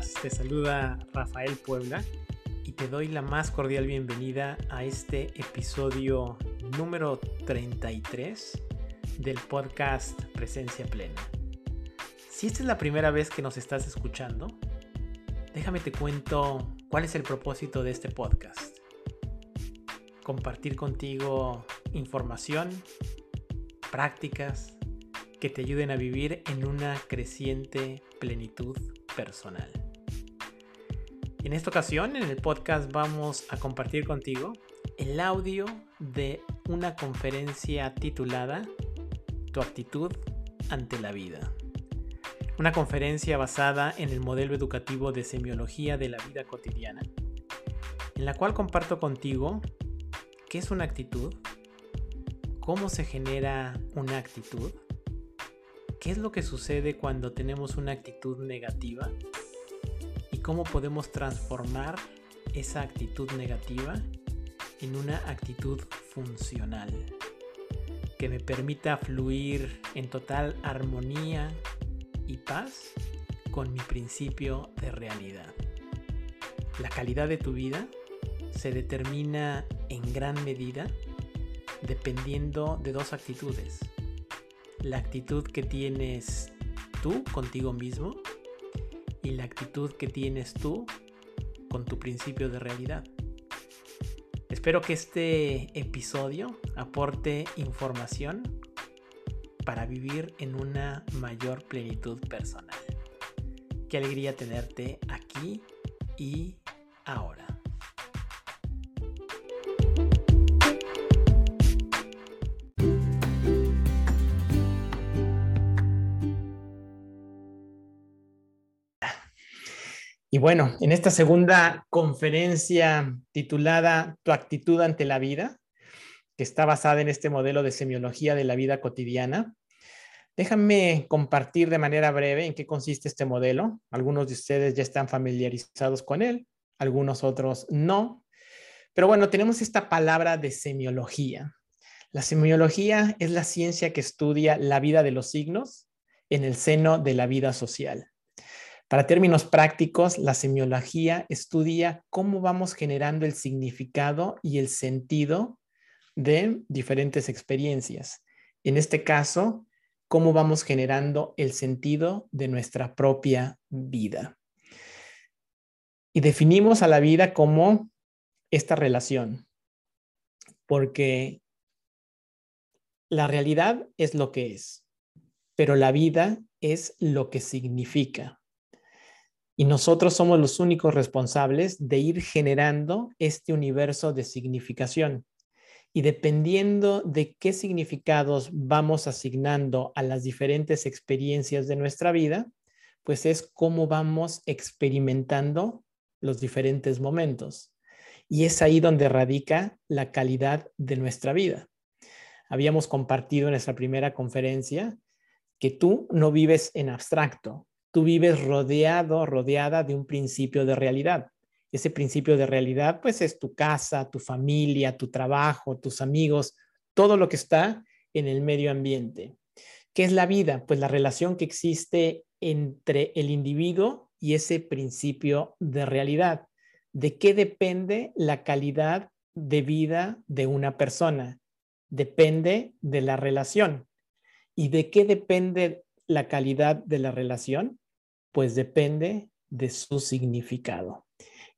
Te saluda Rafael Puebla y te doy la más cordial bienvenida a este episodio número 33 del podcast Presencia Plena. Si esta es la primera vez que nos estás escuchando, déjame te cuento cuál es el propósito de este podcast. Compartir contigo información, prácticas, que te ayuden a vivir en una creciente plenitud personal. En esta ocasión, en el podcast, vamos a compartir contigo el audio de una conferencia titulada Tu actitud ante la vida. Una conferencia basada en el modelo educativo de semiología de la vida cotidiana, en la cual comparto contigo qué es una actitud, cómo se genera una actitud, ¿Qué es lo que sucede cuando tenemos una actitud negativa? ¿Y cómo podemos transformar esa actitud negativa en una actitud funcional? Que me permita fluir en total armonía y paz con mi principio de realidad. La calidad de tu vida se determina en gran medida dependiendo de dos actitudes la actitud que tienes tú contigo mismo y la actitud que tienes tú con tu principio de realidad. Espero que este episodio aporte información para vivir en una mayor plenitud personal. Qué alegría tenerte aquí y ahora. Bueno, en esta segunda conferencia titulada Tu actitud ante la vida, que está basada en este modelo de semiología de la vida cotidiana, déjame compartir de manera breve en qué consiste este modelo. Algunos de ustedes ya están familiarizados con él, algunos otros no. Pero bueno, tenemos esta palabra de semiología. La semiología es la ciencia que estudia la vida de los signos en el seno de la vida social. Para términos prácticos, la semiología estudia cómo vamos generando el significado y el sentido de diferentes experiencias. En este caso, cómo vamos generando el sentido de nuestra propia vida. Y definimos a la vida como esta relación, porque la realidad es lo que es, pero la vida es lo que significa. Y nosotros somos los únicos responsables de ir generando este universo de significación. Y dependiendo de qué significados vamos asignando a las diferentes experiencias de nuestra vida, pues es cómo vamos experimentando los diferentes momentos. Y es ahí donde radica la calidad de nuestra vida. Habíamos compartido en nuestra primera conferencia que tú no vives en abstracto, tú vives rodeado, rodeada de un principio de realidad. Ese principio de realidad, pues es tu casa, tu familia, tu trabajo, tus amigos, todo lo que está en el medio ambiente. ¿Qué es la vida? Pues la relación que existe entre el individuo y ese principio de realidad. ¿De qué depende la calidad de vida de una persona? Depende de la relación. ¿Y de qué depende la calidad de la relación? Pues depende de su significado.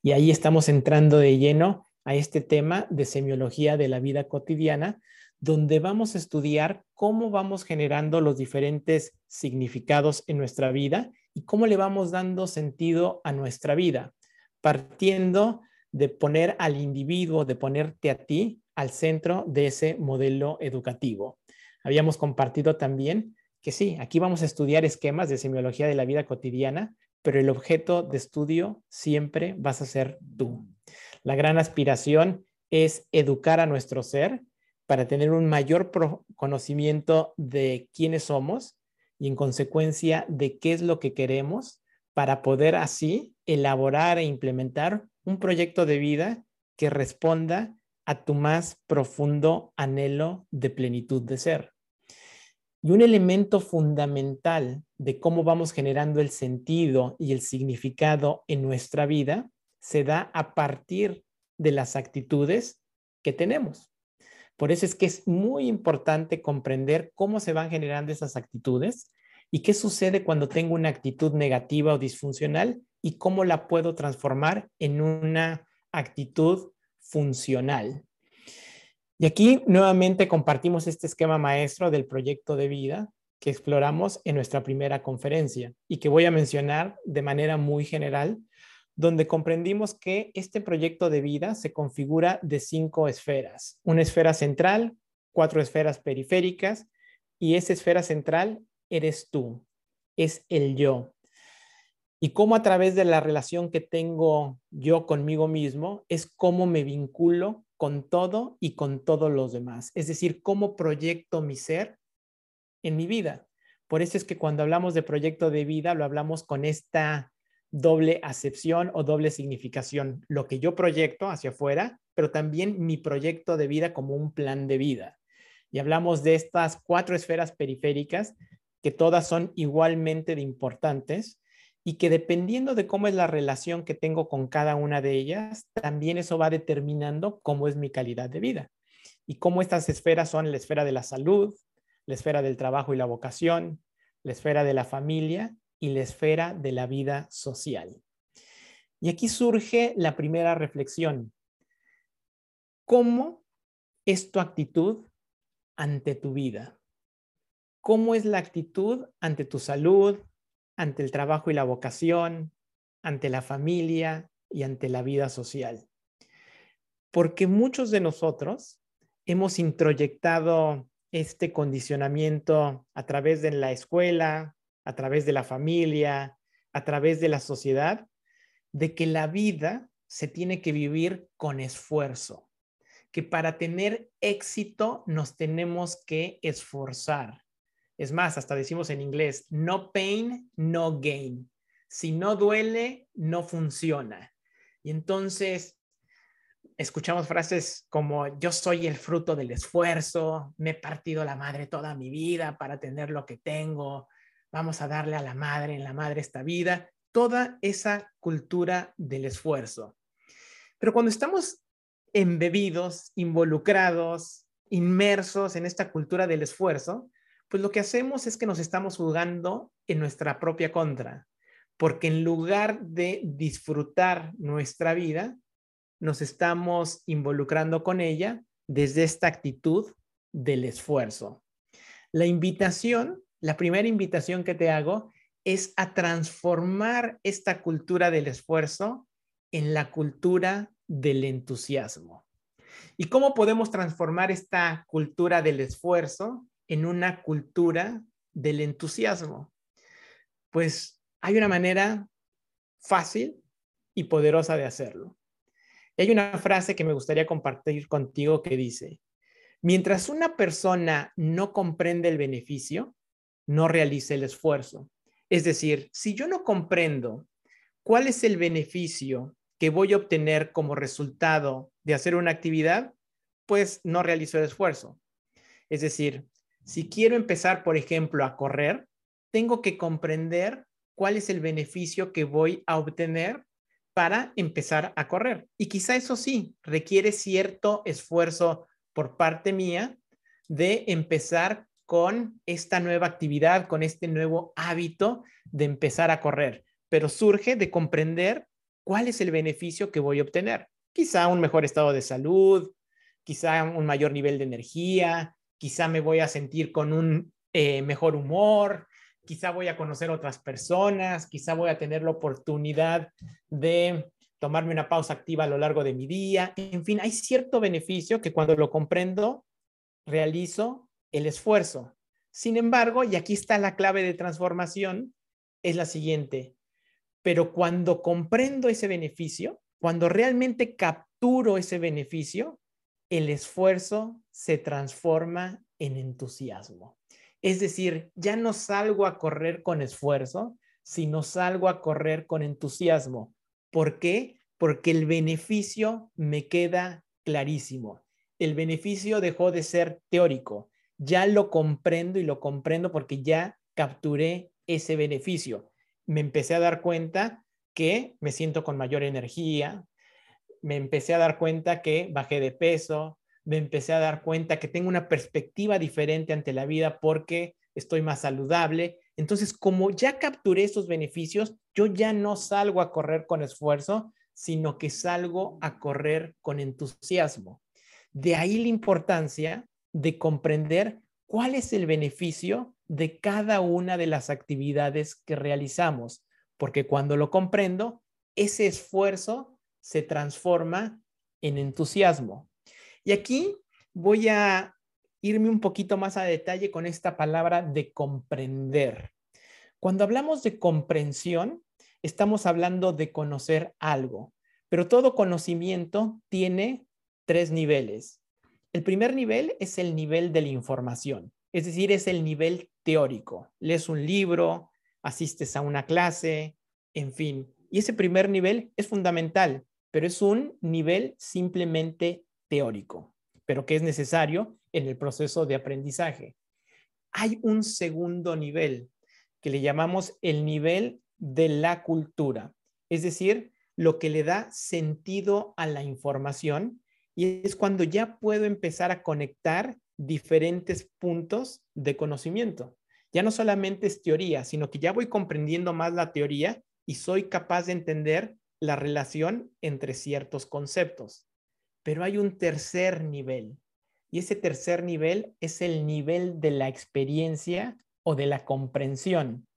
Y ahí estamos entrando de lleno a este tema de semiología de la vida cotidiana, donde vamos a estudiar cómo vamos generando los diferentes significados en nuestra vida y cómo le vamos dando sentido a nuestra vida, partiendo de poner al individuo, de ponerte a ti al centro de ese modelo educativo. Habíamos compartido también que sí, aquí vamos a estudiar esquemas de semiología de la vida cotidiana, pero el objeto de estudio siempre vas a ser tú. La gran aspiración es educar a nuestro ser para tener un mayor conocimiento de quiénes somos y en consecuencia de qué es lo que queremos para poder así elaborar e implementar un proyecto de vida que responda a tu más profundo anhelo de plenitud de ser. Y un elemento fundamental de cómo vamos generando el sentido y el significado en nuestra vida se da a partir de las actitudes que tenemos. Por eso es que es muy importante comprender cómo se van generando esas actitudes y qué sucede cuando tengo una actitud negativa o disfuncional y cómo la puedo transformar en una actitud funcional. Y aquí nuevamente compartimos este esquema maestro del proyecto de vida que exploramos en nuestra primera conferencia y que voy a mencionar de manera muy general donde comprendimos que este proyecto de vida se configura de cinco esferas. Una esfera central, cuatro esferas periféricas y esa esfera central eres tú, es el yo. Y cómo a través de la relación que tengo yo conmigo mismo es cómo me vinculo con todo y con todos los demás. Es decir, cómo proyecto mi ser en mi vida. Por eso es que cuando hablamos de proyecto de vida, lo hablamos con esta doble acepción o doble significación, lo que yo proyecto hacia afuera, pero también mi proyecto de vida como un plan de vida. Y hablamos de estas cuatro esferas periféricas que todas son igualmente importantes y que dependiendo de cómo es la relación que tengo con cada una de ellas, también eso va determinando cómo es mi calidad de vida. Y cómo estas esferas son la esfera de la salud, la esfera del trabajo y la vocación, la esfera de la familia y la esfera de la vida social. Y aquí surge la primera reflexión. ¿Cómo es tu actitud ante tu vida? ¿Cómo es la actitud ante tu salud, ante el trabajo y la vocación, ante la familia y ante la vida social? Porque muchos de nosotros hemos introyectado este condicionamiento a través de la escuela, a través de la familia, a través de la sociedad, de que la vida se tiene que vivir con esfuerzo, que para tener éxito nos tenemos que esforzar. Es más, hasta decimos en inglés, no pain, no gain. Si no duele, no funciona. Y entonces escuchamos frases como yo soy el fruto del esfuerzo, me he partido la madre toda mi vida para tener lo que tengo, vamos a darle a la madre, en la madre esta vida, toda esa cultura del esfuerzo. Pero cuando estamos embebidos, involucrados, inmersos en esta cultura del esfuerzo, pues lo que hacemos es que nos estamos jugando en nuestra propia contra, porque en lugar de disfrutar nuestra vida, nos estamos involucrando con ella desde esta actitud del esfuerzo. La invitación la primera invitación que te hago es a transformar esta cultura del esfuerzo en la cultura del entusiasmo. ¿Y cómo podemos transformar esta cultura del esfuerzo en una cultura del entusiasmo? Pues hay una manera fácil y poderosa de hacerlo. hay una frase que me gustaría compartir contigo que dice, mientras una persona no comprende el beneficio, no realice el esfuerzo. Es decir, si yo no comprendo cuál es el beneficio que voy a obtener como resultado de hacer una actividad, pues no realizo el esfuerzo. Es decir, si quiero empezar, por ejemplo, a correr, tengo que comprender cuál es el beneficio que voy a obtener para empezar a correr. Y quizá eso sí, requiere cierto esfuerzo por parte mía de empezar con esta nueva actividad, con este nuevo hábito de empezar a correr, pero surge de comprender cuál es el beneficio que voy a obtener. Quizá un mejor estado de salud, quizá un mayor nivel de energía, quizá me voy a sentir con un eh, mejor humor, quizá voy a conocer otras personas, quizá voy a tener la oportunidad de tomarme una pausa activa a lo largo de mi día. En fin, hay cierto beneficio que cuando lo comprendo, realizo el esfuerzo. Sin embargo, y aquí está la clave de transformación, es la siguiente. Pero cuando comprendo ese beneficio, cuando realmente capturo ese beneficio, el esfuerzo se transforma en entusiasmo. Es decir, ya no salgo a correr con esfuerzo, sino salgo a correr con entusiasmo. ¿Por qué? Porque el beneficio me queda clarísimo. El beneficio dejó de ser teórico ya lo comprendo y lo comprendo porque ya capturé ese beneficio. Me empecé a dar cuenta que me siento con mayor energía, me empecé a dar cuenta que bajé de peso, me empecé a dar cuenta que tengo una perspectiva diferente ante la vida porque estoy más saludable. Entonces, como ya capturé esos beneficios, yo ya no salgo a correr con esfuerzo, sino que salgo a correr con entusiasmo. De ahí la importancia de comprender cuál es el beneficio de cada una de las actividades que realizamos, porque cuando lo comprendo, ese esfuerzo se transforma en entusiasmo. Y aquí voy a irme un poquito más a detalle con esta palabra de comprender. Cuando hablamos de comprensión, estamos hablando de conocer algo, pero todo conocimiento tiene tres niveles. El primer nivel es el nivel de la información, es decir, es el nivel teórico. Lees un libro, asistes a una clase, en fin. Y ese primer nivel es fundamental, pero es un nivel simplemente teórico, pero que es necesario en el proceso de aprendizaje. Hay un segundo nivel que le llamamos el nivel de la cultura, es decir, lo que le da sentido a la información y es cuando ya puedo empezar a conectar diferentes puntos de conocimiento. Ya no solamente es teoría, sino que ya voy comprendiendo más la teoría y soy capaz de entender la relación entre ciertos conceptos. Pero hay un tercer nivel y ese tercer nivel es el nivel de la experiencia o de la comprensión,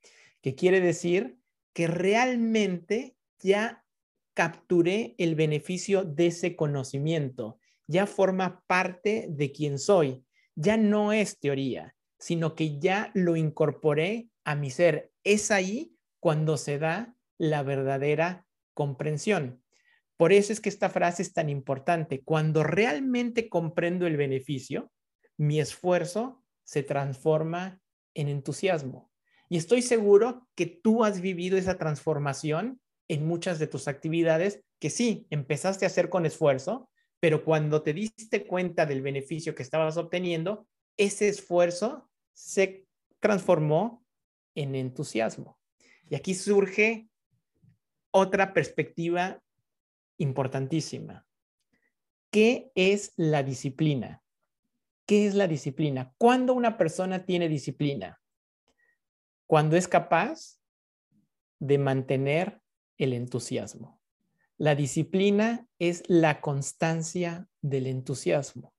que quiere decir que realmente ya capturé el beneficio de ese conocimiento, ya forma parte de quien soy, ya no es teoría, sino que ya lo incorporé a mi ser. Es ahí cuando se da la verdadera comprensión. Por eso es que esta frase es tan importante. Cuando realmente comprendo el beneficio, mi esfuerzo se transforma en entusiasmo. Y estoy seguro que tú has vivido esa transformación en muchas de tus actividades que sí, empezaste a hacer con esfuerzo, pero cuando te diste cuenta del beneficio que estabas obteniendo, ese esfuerzo se transformó en entusiasmo. Y aquí surge otra perspectiva importantísima. ¿Qué es la disciplina? ¿Qué es la disciplina? ¿Cuándo una persona tiene disciplina? Cuando es capaz de mantener el entusiasmo. La disciplina es la constancia del entusiasmo.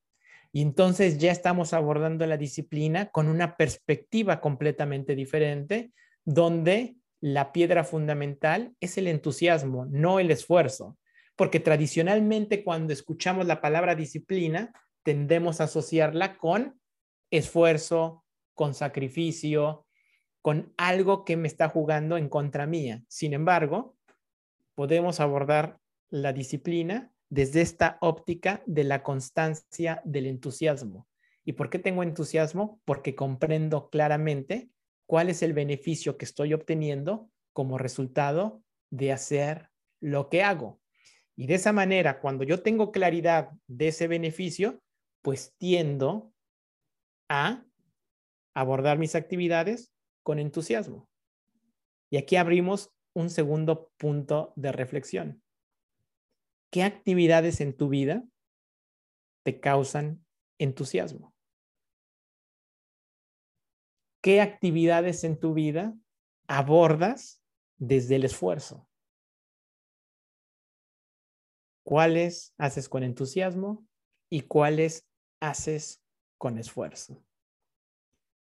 Y entonces ya estamos abordando la disciplina con una perspectiva completamente diferente, donde la piedra fundamental es el entusiasmo, no el esfuerzo. Porque tradicionalmente cuando escuchamos la palabra disciplina, tendemos a asociarla con esfuerzo, con sacrificio, con algo que me está jugando en contra mía. Sin embargo, podemos abordar la disciplina desde esta óptica de la constancia del entusiasmo. ¿Y por qué tengo entusiasmo? Porque comprendo claramente cuál es el beneficio que estoy obteniendo como resultado de hacer lo que hago. Y de esa manera, cuando yo tengo claridad de ese beneficio, pues tiendo a abordar mis actividades con entusiasmo. Y aquí abrimos un segundo punto de reflexión. ¿Qué actividades en tu vida te causan entusiasmo? ¿Qué actividades en tu vida abordas desde el esfuerzo? ¿Cuáles haces con entusiasmo y cuáles haces con esfuerzo?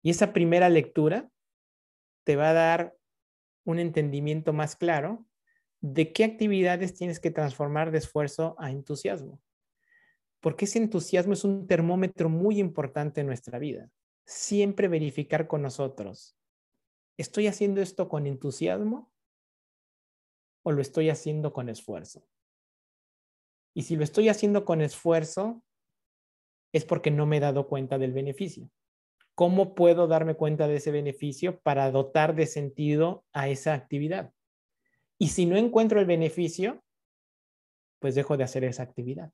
Y esa primera lectura te va a dar un entendimiento más claro de qué actividades tienes que transformar de esfuerzo a entusiasmo. Porque ese entusiasmo es un termómetro muy importante en nuestra vida. Siempre verificar con nosotros, ¿estoy haciendo esto con entusiasmo o lo estoy haciendo con esfuerzo? Y si lo estoy haciendo con esfuerzo, es porque no me he dado cuenta del beneficio. ¿Cómo puedo darme cuenta de ese beneficio para dotar de sentido a esa actividad? Y si no encuentro el beneficio, pues dejo de hacer esa actividad.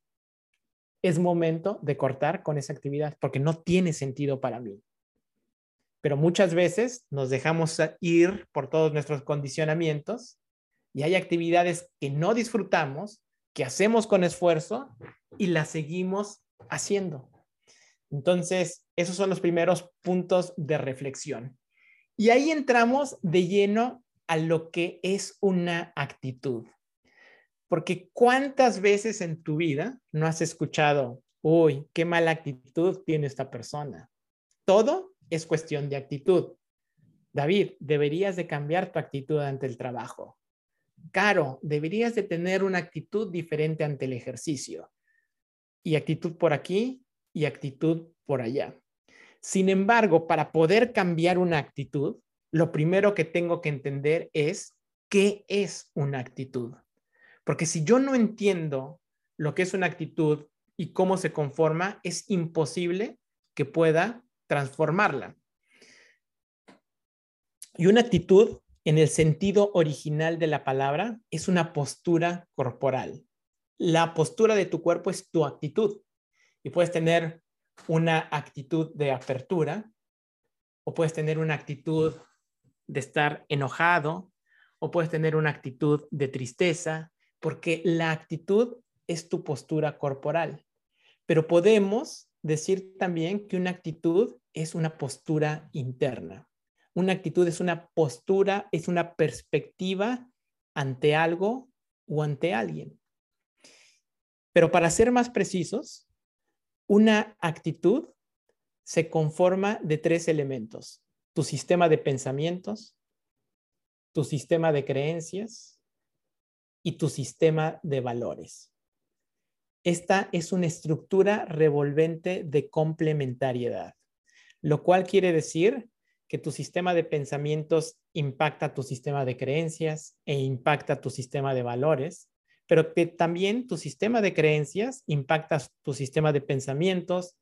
Es momento de cortar con esa actividad porque no tiene sentido para mí. Pero muchas veces nos dejamos ir por todos nuestros condicionamientos y hay actividades que no disfrutamos, que hacemos con esfuerzo y las seguimos haciendo. Entonces, esos son los primeros puntos de reflexión. Y ahí entramos de lleno a lo que es una actitud. Porque cuántas veces en tu vida no has escuchado, uy, qué mala actitud tiene esta persona. Todo es cuestión de actitud. David, deberías de cambiar tu actitud ante el trabajo. Caro, deberías de tener una actitud diferente ante el ejercicio. Y actitud por aquí y actitud por allá. Sin embargo, para poder cambiar una actitud, lo primero que tengo que entender es qué es una actitud. Porque si yo no entiendo lo que es una actitud y cómo se conforma, es imposible que pueda transformarla. Y una actitud, en el sentido original de la palabra, es una postura corporal. La postura de tu cuerpo es tu actitud. Y puedes tener una actitud de apertura o puedes tener una actitud de estar enojado o puedes tener una actitud de tristeza porque la actitud es tu postura corporal. Pero podemos decir también que una actitud es una postura interna. Una actitud es una postura, es una perspectiva ante algo o ante alguien. Pero para ser más precisos, una actitud se conforma de tres elementos. Tu sistema de pensamientos, tu sistema de creencias y tu sistema de valores. Esta es una estructura revolvente de complementariedad, lo cual quiere decir que tu sistema de pensamientos impacta tu sistema de creencias e impacta tu sistema de valores, pero que también tu sistema de creencias impacta tu sistema de pensamientos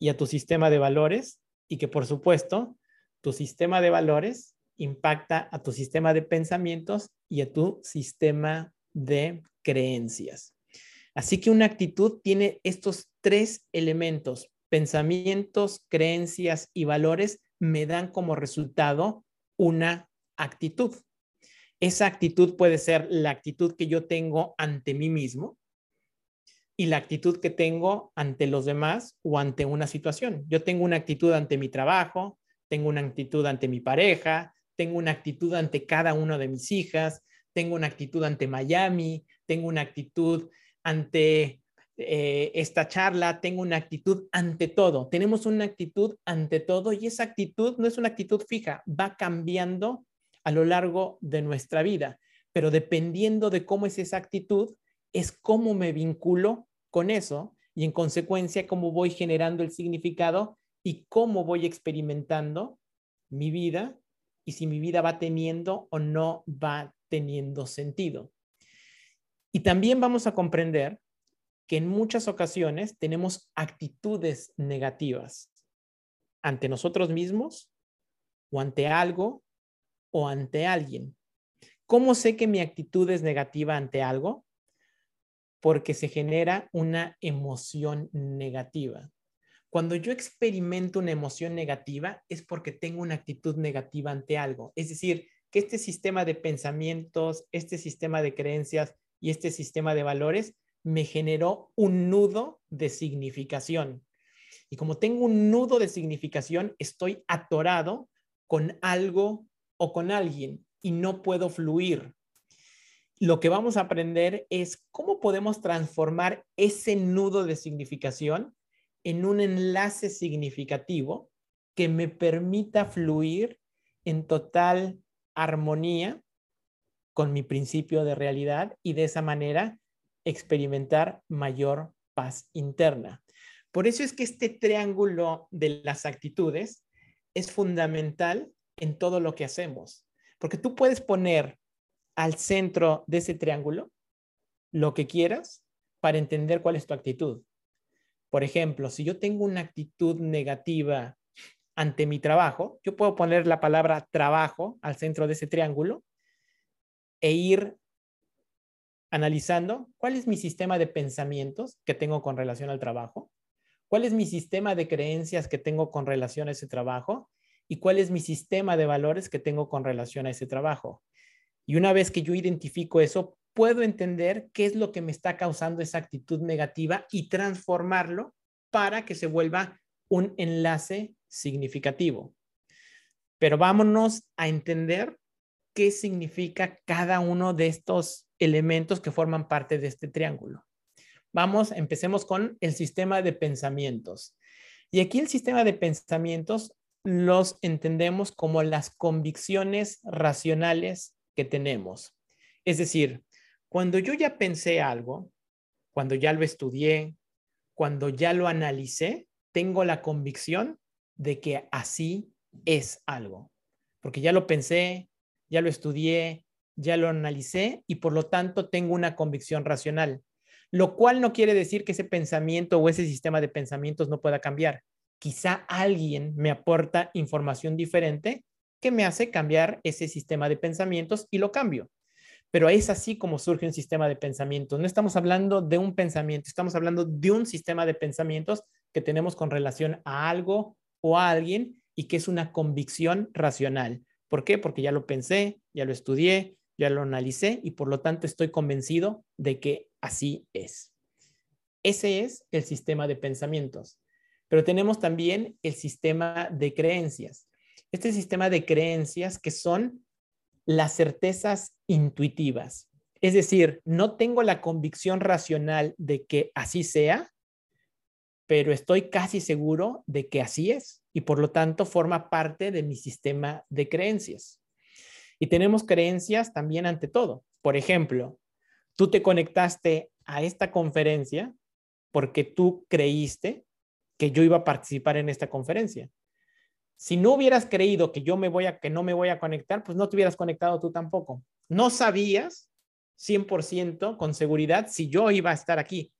y a tu sistema de valores y que por supuesto tu sistema de valores impacta a tu sistema de pensamientos y a tu sistema de creencias. Así que una actitud tiene estos tres elementos, pensamientos, creencias y valores, me dan como resultado una actitud. Esa actitud puede ser la actitud que yo tengo ante mí mismo y la actitud que tengo ante los demás o ante una situación. Yo tengo una actitud ante mi trabajo, tengo una actitud ante mi pareja, tengo una actitud ante cada una de mis hijas, tengo una actitud ante Miami, tengo una actitud ante eh, esta charla, tengo una actitud ante todo. Tenemos una actitud ante todo y esa actitud no es una actitud fija, va cambiando a lo largo de nuestra vida, pero dependiendo de cómo es esa actitud, es cómo me vinculo con eso y en consecuencia cómo voy generando el significado y cómo voy experimentando mi vida y si mi vida va teniendo o no va teniendo sentido. Y también vamos a comprender que en muchas ocasiones tenemos actitudes negativas ante nosotros mismos o ante algo o ante alguien. ¿Cómo sé que mi actitud es negativa ante algo? Porque se genera una emoción negativa. Cuando yo experimento una emoción negativa es porque tengo una actitud negativa ante algo. Es decir, que este sistema de pensamientos, este sistema de creencias y este sistema de valores me generó un nudo de significación. Y como tengo un nudo de significación, estoy atorado con algo o con alguien y no puedo fluir. Lo que vamos a aprender es cómo podemos transformar ese nudo de significación en un enlace significativo que me permita fluir en total armonía con mi principio de realidad y de esa manera experimentar mayor paz interna. Por eso es que este triángulo de las actitudes es fundamental en todo lo que hacemos, porque tú puedes poner al centro de ese triángulo lo que quieras para entender cuál es tu actitud. Por ejemplo, si yo tengo una actitud negativa ante mi trabajo, yo puedo poner la palabra trabajo al centro de ese triángulo e ir analizando cuál es mi sistema de pensamientos que tengo con relación al trabajo, cuál es mi sistema de creencias que tengo con relación a ese trabajo y cuál es mi sistema de valores que tengo con relación a ese trabajo. Y una vez que yo identifico eso, puedo entender qué es lo que me está causando esa actitud negativa y transformarlo para que se vuelva un enlace significativo. Pero vámonos a entender qué significa cada uno de estos elementos que forman parte de este triángulo. Vamos, empecemos con el sistema de pensamientos. Y aquí el sistema de pensamientos los entendemos como las convicciones racionales que tenemos. Es decir, cuando yo ya pensé algo, cuando ya lo estudié, cuando ya lo analicé, tengo la convicción de que así es algo. Porque ya lo pensé, ya lo estudié, ya lo analicé y por lo tanto tengo una convicción racional. Lo cual no quiere decir que ese pensamiento o ese sistema de pensamientos no pueda cambiar quizá alguien me aporta información diferente que me hace cambiar ese sistema de pensamientos y lo cambio. Pero es así como surge un sistema de pensamientos. No estamos hablando de un pensamiento, estamos hablando de un sistema de pensamientos que tenemos con relación a algo o a alguien y que es una convicción racional. ¿Por qué? Porque ya lo pensé, ya lo estudié, ya lo analicé y por lo tanto estoy convencido de que así es. Ese es el sistema de pensamientos. Pero tenemos también el sistema de creencias. Este sistema de creencias que son las certezas intuitivas. Es decir, no tengo la convicción racional de que así sea, pero estoy casi seguro de que así es y por lo tanto forma parte de mi sistema de creencias. Y tenemos creencias también ante todo. Por ejemplo, tú te conectaste a esta conferencia porque tú creíste que yo iba a participar en esta conferencia. Si no hubieras creído que yo me voy a que no me voy a conectar, pues no te hubieras conectado tú tampoco. No sabías 100% con seguridad si yo iba a estar aquí,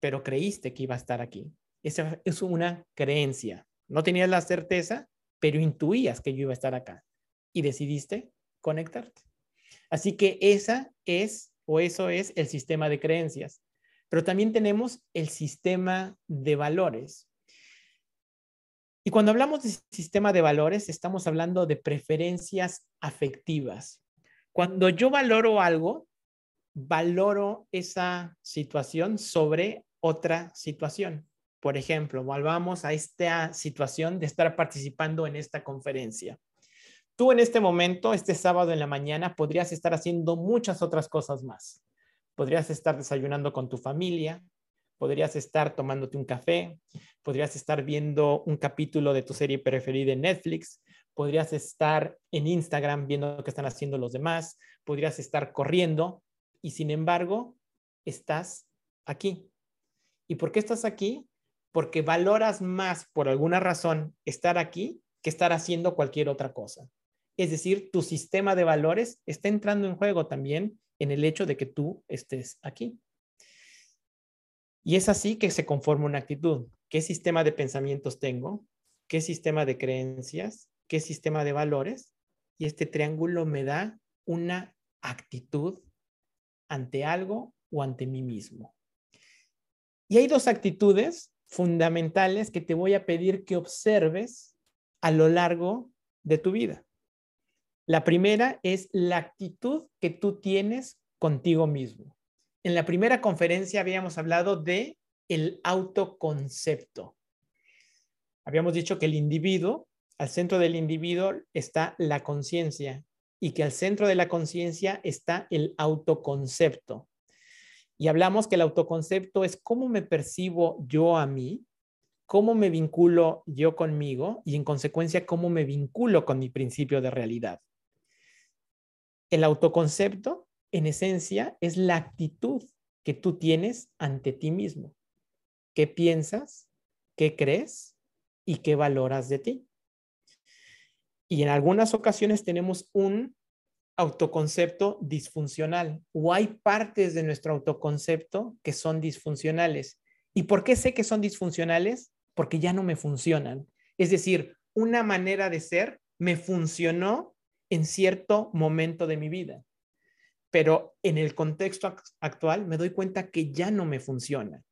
pero creíste que iba a estar aquí. Esa es una creencia. No tenías la certeza, pero intuías que yo iba a estar acá y decidiste conectarte. Así que esa es o eso es el sistema de creencias. Pero también tenemos el sistema de valores. Y cuando hablamos de sistema de valores, estamos hablando de preferencias afectivas. Cuando yo valoro algo, valoro esa situación sobre otra situación. Por ejemplo, volvamos a esta situación de estar participando en esta conferencia. Tú en este momento, este sábado en la mañana, podrías estar haciendo muchas otras cosas más. Podrías estar desayunando con tu familia, podrías estar tomándote un café, podrías estar viendo un capítulo de tu serie preferida en Netflix, podrías estar en Instagram viendo qué están haciendo los demás, podrías estar corriendo y sin embargo estás aquí. ¿Y por qué estás aquí? Porque valoras más por alguna razón estar aquí que estar haciendo cualquier otra cosa. Es decir, tu sistema de valores está entrando en juego también en el hecho de que tú estés aquí. Y es así que se conforma una actitud. ¿Qué sistema de pensamientos tengo? ¿Qué sistema de creencias? ¿Qué sistema de valores? Y este triángulo me da una actitud ante algo o ante mí mismo. Y hay dos actitudes fundamentales que te voy a pedir que observes a lo largo de tu vida. La primera es la actitud que tú tienes contigo mismo. En la primera conferencia habíamos hablado de el autoconcepto. Habíamos dicho que el individuo, al centro del individuo está la conciencia y que al centro de la conciencia está el autoconcepto. Y hablamos que el autoconcepto es cómo me percibo yo a mí, cómo me vinculo yo conmigo y en consecuencia cómo me vinculo con mi principio de realidad. El autoconcepto, en esencia, es la actitud que tú tienes ante ti mismo. ¿Qué piensas? ¿Qué crees? ¿Y qué valoras de ti? Y en algunas ocasiones tenemos un autoconcepto disfuncional o hay partes de nuestro autoconcepto que son disfuncionales. ¿Y por qué sé que son disfuncionales? Porque ya no me funcionan. Es decir, una manera de ser me funcionó en cierto momento de mi vida. pero en el contexto actual me doy cuenta que ya no me funciona.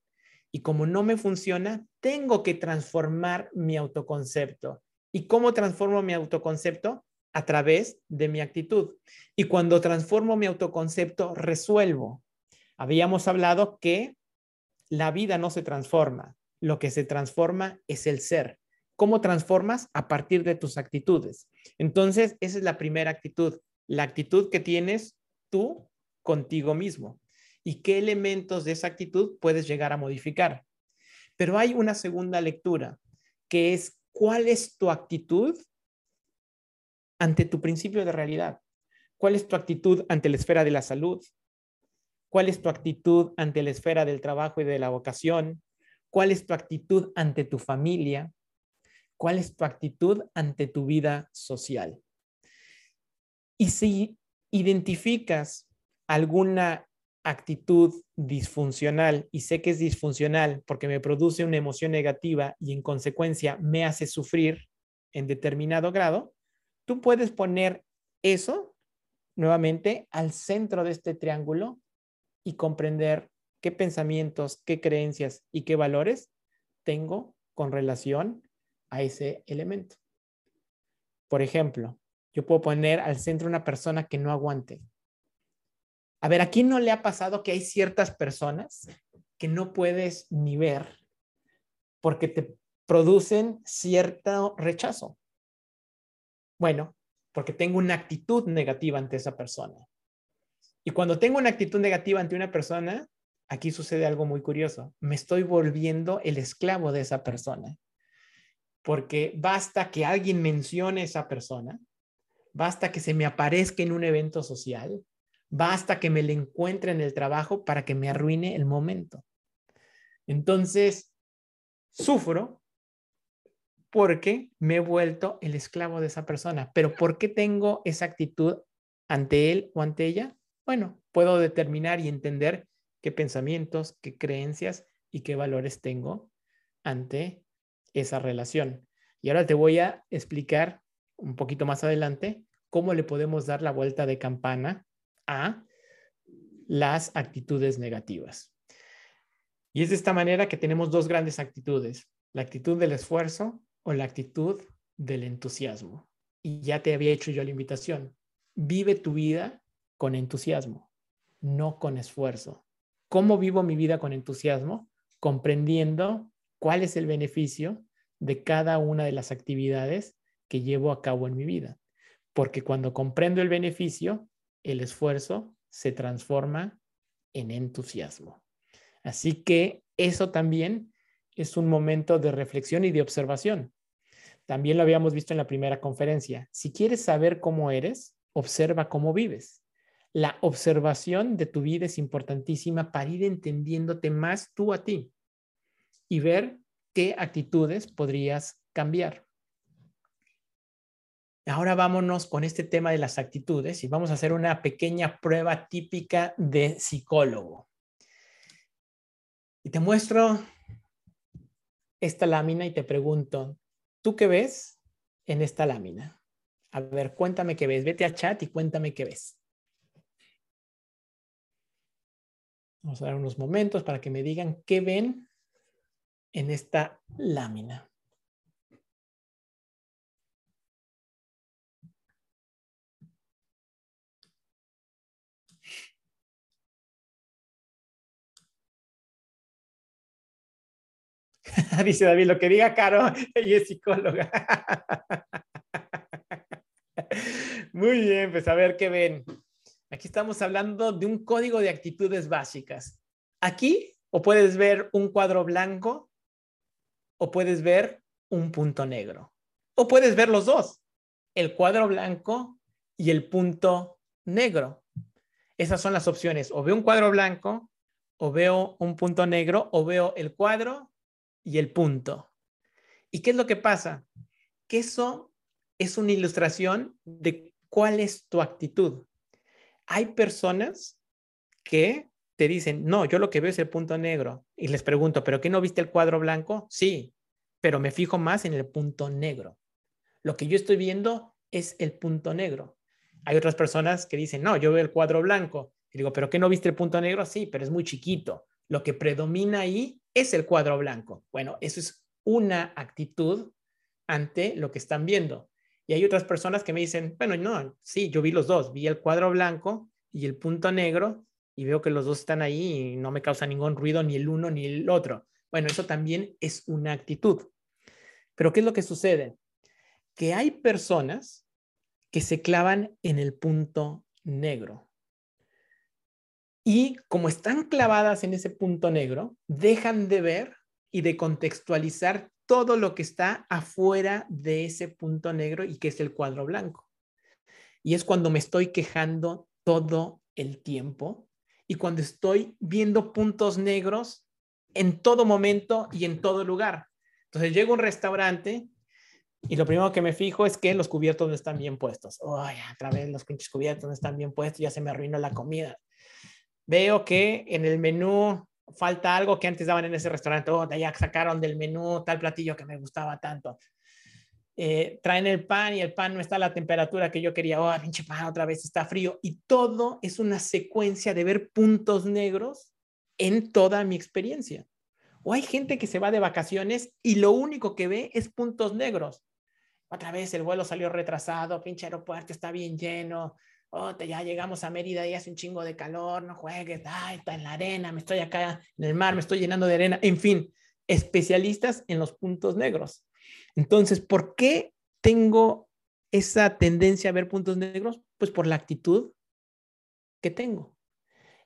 Y como no me funciona, tengo que transformar mi autoconcepto. ¿Y cómo transformo mi autoconcepto? A través de mi actitud. Y cuando transformo mi autoconcepto, resuelvo. Habíamos hablado que la vida no se transforma, lo que se transforma es el ser. ¿Cómo transformas? A partir de tus actitudes. Entonces, esa es la primera actitud, la actitud que tienes tú contigo mismo y qué elementos de esa actitud puedes llegar a modificar. Pero hay una segunda lectura, que es cuál es tu actitud ante tu principio de realidad. ¿Cuál es tu actitud ante la esfera de la salud? ¿Cuál es tu actitud ante la esfera del trabajo y de la vocación? ¿Cuál es tu actitud ante tu familia? ¿Cuál es tu actitud ante tu vida social? Y si identificas alguna actitud disfuncional y sé que es disfuncional porque me produce una emoción negativa y en consecuencia me hace sufrir en determinado grado, tú puedes poner eso nuevamente al centro de este triángulo y comprender qué pensamientos, qué creencias y qué valores tengo con relación a ese elemento. Por ejemplo, yo puedo poner al centro una persona que no aguante. A ver, ¿a quién no le ha pasado que hay ciertas personas que no puedes ni ver porque te producen cierto rechazo? Bueno, porque tengo una actitud negativa ante esa persona. Y cuando tengo una actitud negativa ante una persona, aquí sucede algo muy curioso. Me estoy volviendo el esclavo de esa persona. Porque basta que alguien mencione esa persona, basta que se me aparezca en un evento social, basta que me le encuentre en el trabajo para que me arruine el momento. Entonces, sufro porque me he vuelto el esclavo de esa persona. Pero ¿por qué tengo esa actitud ante él o ante ella? Bueno, puedo determinar y entender qué pensamientos, qué creencias y qué valores tengo ante esa relación. Y ahora te voy a explicar un poquito más adelante cómo le podemos dar la vuelta de campana a las actitudes negativas. Y es de esta manera que tenemos dos grandes actitudes, la actitud del esfuerzo o la actitud del entusiasmo. Y ya te había hecho yo la invitación. Vive tu vida con entusiasmo, no con esfuerzo. ¿Cómo vivo mi vida con entusiasmo? Comprendiendo cuál es el beneficio de cada una de las actividades que llevo a cabo en mi vida. Porque cuando comprendo el beneficio, el esfuerzo se transforma en entusiasmo. Así que eso también es un momento de reflexión y de observación. También lo habíamos visto en la primera conferencia. Si quieres saber cómo eres, observa cómo vives la observación de tu vida es importantísima para ir entendiéndote más tú a ti y ver qué actitudes podrías cambiar. Ahora vámonos con este tema de las actitudes y vamos a hacer una pequeña prueba típica de psicólogo. Y te muestro esta lámina y te pregunto, ¿tú qué ves en esta lámina? A ver, cuéntame qué ves. Vete a chat y cuéntame qué ves. Vamos a dar unos momentos para que me digan qué ven en esta lámina. Dice David, lo que diga Caro, ella es psicóloga. Muy bien, pues a ver qué ven. Aquí estamos hablando de un código de actitudes básicas. Aquí o puedes ver un cuadro blanco o puedes ver un punto negro. O puedes ver los dos, el cuadro blanco y el punto negro. Esas son las opciones. O veo un cuadro blanco, o veo un punto negro, o veo el cuadro y el punto. ¿Y qué es lo que pasa? Que eso es una ilustración de cuál es tu actitud hay personas que te dicen, no, yo lo que veo es el punto negro. Y les pregunto, ¿pero qué no viste el cuadro blanco? Sí, pero me fijo más en el punto negro. Lo que yo estoy viendo es el punto negro. Hay otras personas que dicen, no, yo veo el cuadro blanco. Y digo, ¿pero qué no viste el punto negro? Sí, pero es muy chiquito. Lo que predomina ahí es el cuadro blanco. Bueno, eso es una actitud ante lo que están viendo. Y hay otras personas que me dicen, bueno, no, sí, yo vi los dos, vi el cuadro blanco y el punto negro y veo que los dos están ahí y no me causa ningún ruido ni el uno ni el otro. Bueno, eso también es una actitud. Pero ¿qué es lo que sucede? Que hay personas que se clavan en el punto negro. Y como están clavadas en ese punto negro, dejan de ver y de contextualizar todo lo que está afuera de ese punto negro y que es el cuadro blanco. Y es cuando me estoy quejando todo el tiempo y cuando estoy viendo puntos negros en todo momento y en todo lugar. Entonces llego a un restaurante y lo primero que me fijo es que los cubiertos no están bien puestos. Ay, otra vez los pinches cubiertos no están bien puestos, ya se me arruinó la comida. Veo que en el menú falta algo que antes daban en ese restaurante. Oh, ya sacaron del menú tal platillo que me gustaba tanto. Eh, traen el pan y el pan no está a la temperatura que yo quería. Oh, pinche pan, otra vez está frío. Y todo es una secuencia de ver puntos negros en toda mi experiencia. O hay gente que se va de vacaciones y lo único que ve es puntos negros. Otra vez el vuelo salió retrasado, pinche aeropuerto está bien lleno, oh, ya llegamos a Mérida y hace un chingo de calor, no juegues, ay, está en la arena, me estoy acá en el mar, me estoy llenando de arena, en fin, especialistas en los puntos negros. Entonces, ¿por qué tengo esa tendencia a ver puntos negros? Pues por la actitud que tengo.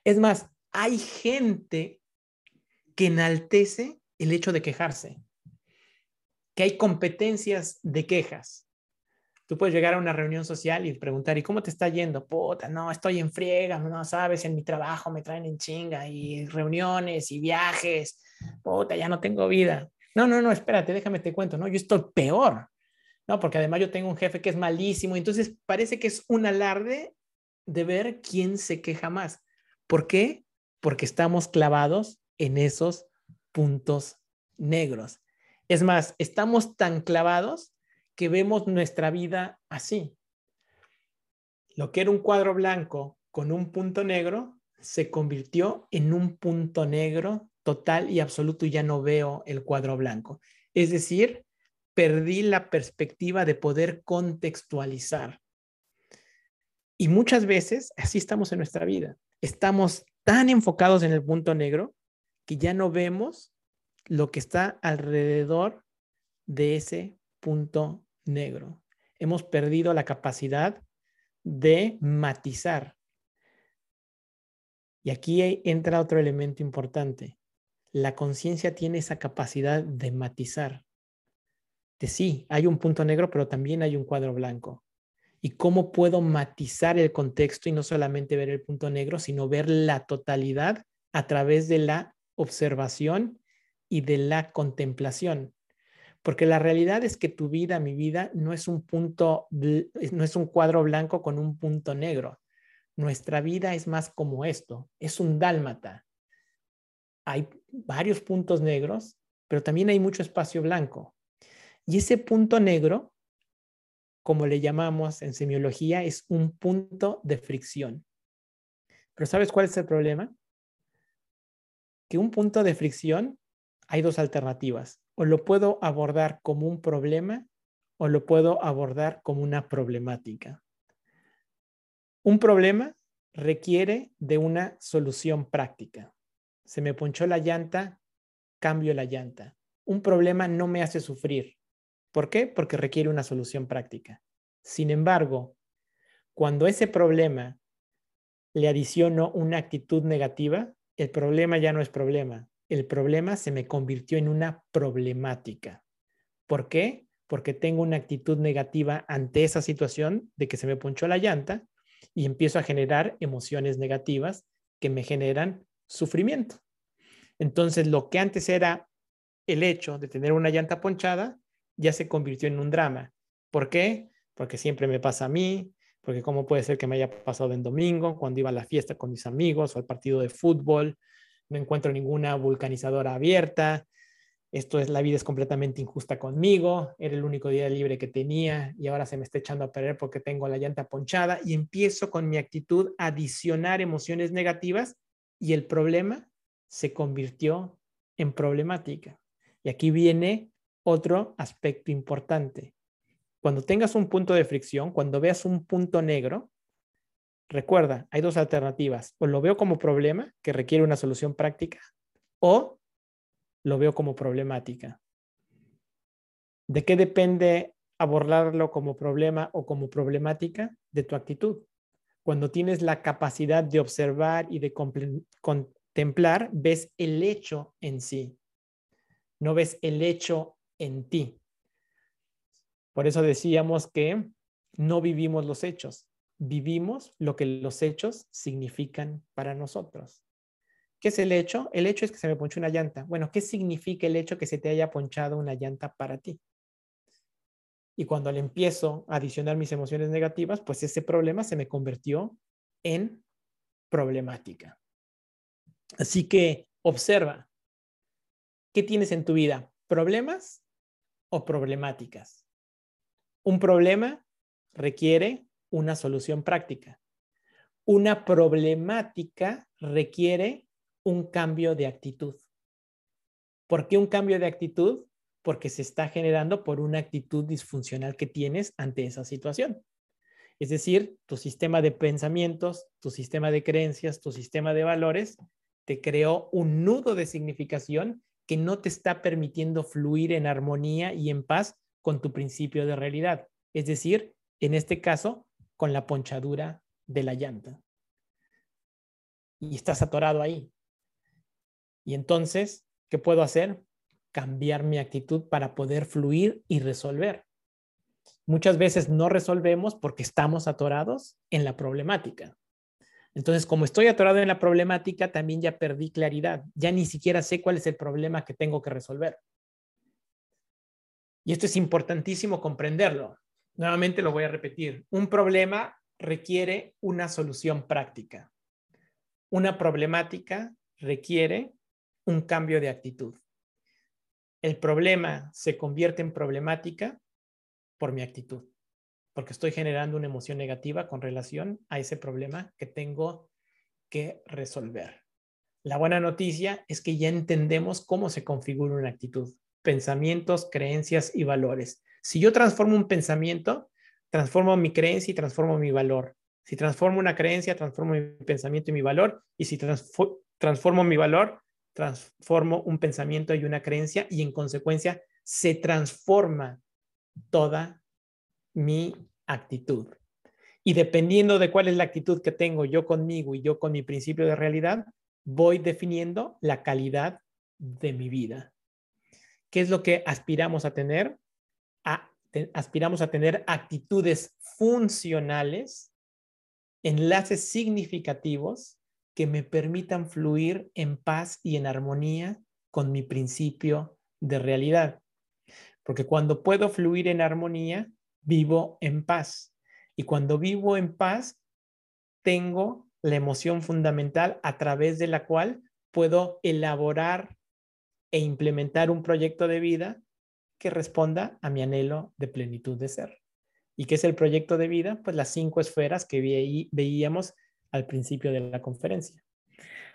Es más, hay gente que enaltece el hecho de quejarse, que hay competencias de quejas. Tú puedes llegar a una reunión social y preguntar, ¿y cómo te está yendo? Puta, no, estoy en friega, no sabes, en mi trabajo me traen en chinga y reuniones y viajes. Puta, ya no tengo vida. No, no, no, espérate, déjame te cuento, ¿no? Yo estoy peor, ¿no? Porque además yo tengo un jefe que es malísimo, entonces parece que es un alarde de ver quién se queja más. ¿Por qué? Porque estamos clavados en esos puntos negros. Es más, estamos tan clavados que vemos nuestra vida así. Lo que era un cuadro blanco con un punto negro se convirtió en un punto negro total y absoluto y ya no veo el cuadro blanco. Es decir, perdí la perspectiva de poder contextualizar. Y muchas veces así estamos en nuestra vida. Estamos tan enfocados en el punto negro que ya no vemos lo que está alrededor de ese punto negro. Hemos perdido la capacidad de matizar. Y aquí entra otro elemento importante. La conciencia tiene esa capacidad de matizar. De sí, hay un punto negro, pero también hay un cuadro blanco. ¿Y cómo puedo matizar el contexto y no solamente ver el punto negro, sino ver la totalidad a través de la observación y de la contemplación? Porque la realidad es que tu vida, mi vida, no es un punto, no es un cuadro blanco con un punto negro. Nuestra vida es más como esto, es un dálmata. Hay varios puntos negros, pero también hay mucho espacio blanco. Y ese punto negro, como le llamamos en semiología, es un punto de fricción. Pero ¿sabes cuál es el problema? Que un punto de fricción hay dos alternativas o lo puedo abordar como un problema o lo puedo abordar como una problemática. Un problema requiere de una solución práctica. Se me ponchó la llanta, cambio la llanta. Un problema no me hace sufrir. ¿Por qué? Porque requiere una solución práctica. Sin embargo, cuando ese problema le adiciono una actitud negativa, el problema ya no es problema, el problema se me convirtió en una problemática. ¿Por qué? Porque tengo una actitud negativa ante esa situación de que se me ponchó la llanta y empiezo a generar emociones negativas que me generan sufrimiento. Entonces, lo que antes era el hecho de tener una llanta ponchada, ya se convirtió en un drama. ¿Por qué? Porque siempre me pasa a mí, porque cómo puede ser que me haya pasado en domingo, cuando iba a la fiesta con mis amigos o al partido de fútbol, no encuentro ninguna vulcanizadora abierta. esto es la vida es completamente injusta conmigo, era el único día libre que tenía y ahora se me está echando a perder porque tengo la llanta ponchada y empiezo con mi actitud a adicionar emociones negativas y el problema se convirtió en problemática. Y aquí viene otro aspecto importante. Cuando tengas un punto de fricción, cuando veas un punto negro, recuerda, hay dos alternativas. O lo veo como problema que requiere una solución práctica o lo veo como problemática. ¿De qué depende abordarlo como problema o como problemática? De tu actitud. Cuando tienes la capacidad de observar y de contemplar, ves el hecho en sí. No ves el hecho en ti. Por eso decíamos que no vivimos los hechos, vivimos lo que los hechos significan para nosotros. ¿Qué es el hecho? El hecho es que se me ponchó una llanta. Bueno, ¿qué significa el hecho que se te haya ponchado una llanta para ti? Y cuando le empiezo a adicionar mis emociones negativas, pues ese problema se me convirtió en problemática. Así que observa, ¿qué tienes en tu vida? ¿Problemas o problemáticas? Un problema requiere una solución práctica. Una problemática requiere un cambio de actitud. ¿Por qué un cambio de actitud? Porque se está generando por una actitud disfuncional que tienes ante esa situación. Es decir, tu sistema de pensamientos, tu sistema de creencias, tu sistema de valores te creó un nudo de significación que no te está permitiendo fluir en armonía y en paz con tu principio de realidad. Es decir, en este caso, con la ponchadura de la llanta. Y estás atorado ahí. Y entonces, ¿qué puedo hacer? Cambiar mi actitud para poder fluir y resolver. Muchas veces no resolvemos porque estamos atorados en la problemática. Entonces, como estoy atorado en la problemática, también ya perdí claridad. Ya ni siquiera sé cuál es el problema que tengo que resolver. Y esto es importantísimo comprenderlo. Nuevamente lo voy a repetir. Un problema requiere una solución práctica. Una problemática requiere un cambio de actitud. El problema se convierte en problemática por mi actitud, porque estoy generando una emoción negativa con relación a ese problema que tengo que resolver. La buena noticia es que ya entendemos cómo se configura una actitud, pensamientos, creencias y valores. Si yo transformo un pensamiento, transformo mi creencia y transformo mi valor. Si transformo una creencia, transformo mi pensamiento y mi valor. Y si transformo mi valor, transformo un pensamiento y una creencia y en consecuencia se transforma toda mi actitud. Y dependiendo de cuál es la actitud que tengo yo conmigo y yo con mi principio de realidad, voy definiendo la calidad de mi vida. ¿Qué es lo que aspiramos a tener? Aspiramos a tener actitudes funcionales, enlaces significativos que me permitan fluir en paz y en armonía con mi principio de realidad. Porque cuando puedo fluir en armonía, vivo en paz. Y cuando vivo en paz, tengo la emoción fundamental a través de la cual puedo elaborar e implementar un proyecto de vida que responda a mi anhelo de plenitud de ser. ¿Y qué es el proyecto de vida? Pues las cinco esferas que veíamos al principio de la conferencia.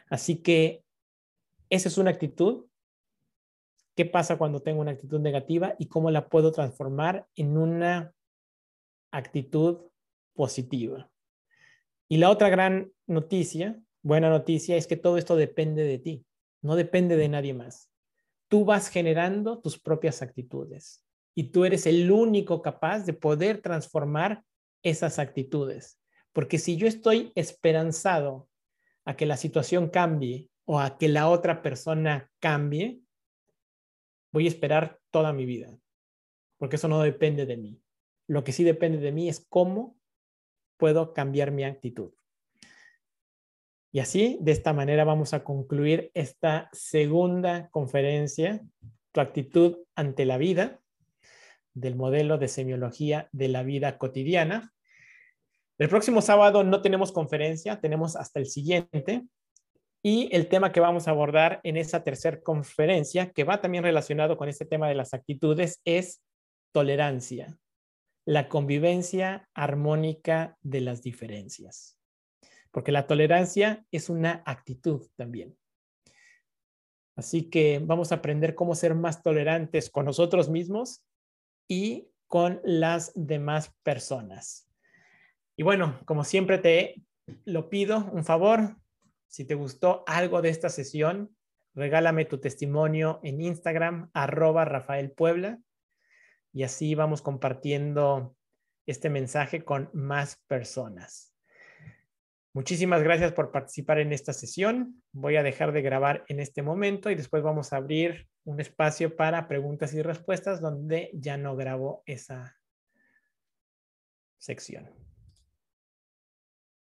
Así que esa es una actitud. ¿Qué pasa cuando tengo una actitud negativa y cómo la puedo transformar en una actitud positiva? Y la otra gran noticia, buena noticia, es que todo esto depende de ti, no depende de nadie más. Tú vas generando tus propias actitudes y tú eres el único capaz de poder transformar esas actitudes. Porque si yo estoy esperanzado a que la situación cambie o a que la otra persona cambie, voy a esperar toda mi vida, porque eso no depende de mí. Lo que sí depende de mí es cómo puedo cambiar mi actitud. Y así, de esta manera, vamos a concluir esta segunda conferencia, tu actitud ante la vida, del modelo de semiología de la vida cotidiana. El próximo sábado no tenemos conferencia, tenemos hasta el siguiente. Y el tema que vamos a abordar en esa tercera conferencia, que va también relacionado con este tema de las actitudes, es tolerancia, la convivencia armónica de las diferencias. Porque la tolerancia es una actitud también. Así que vamos a aprender cómo ser más tolerantes con nosotros mismos y con las demás personas. Y bueno, como siempre te lo pido, un favor, si te gustó algo de esta sesión, regálame tu testimonio en Instagram, arroba Rafael Puebla, y así vamos compartiendo este mensaje con más personas. Muchísimas gracias por participar en esta sesión. Voy a dejar de grabar en este momento y después vamos a abrir un espacio para preguntas y respuestas donde ya no grabo esa sección.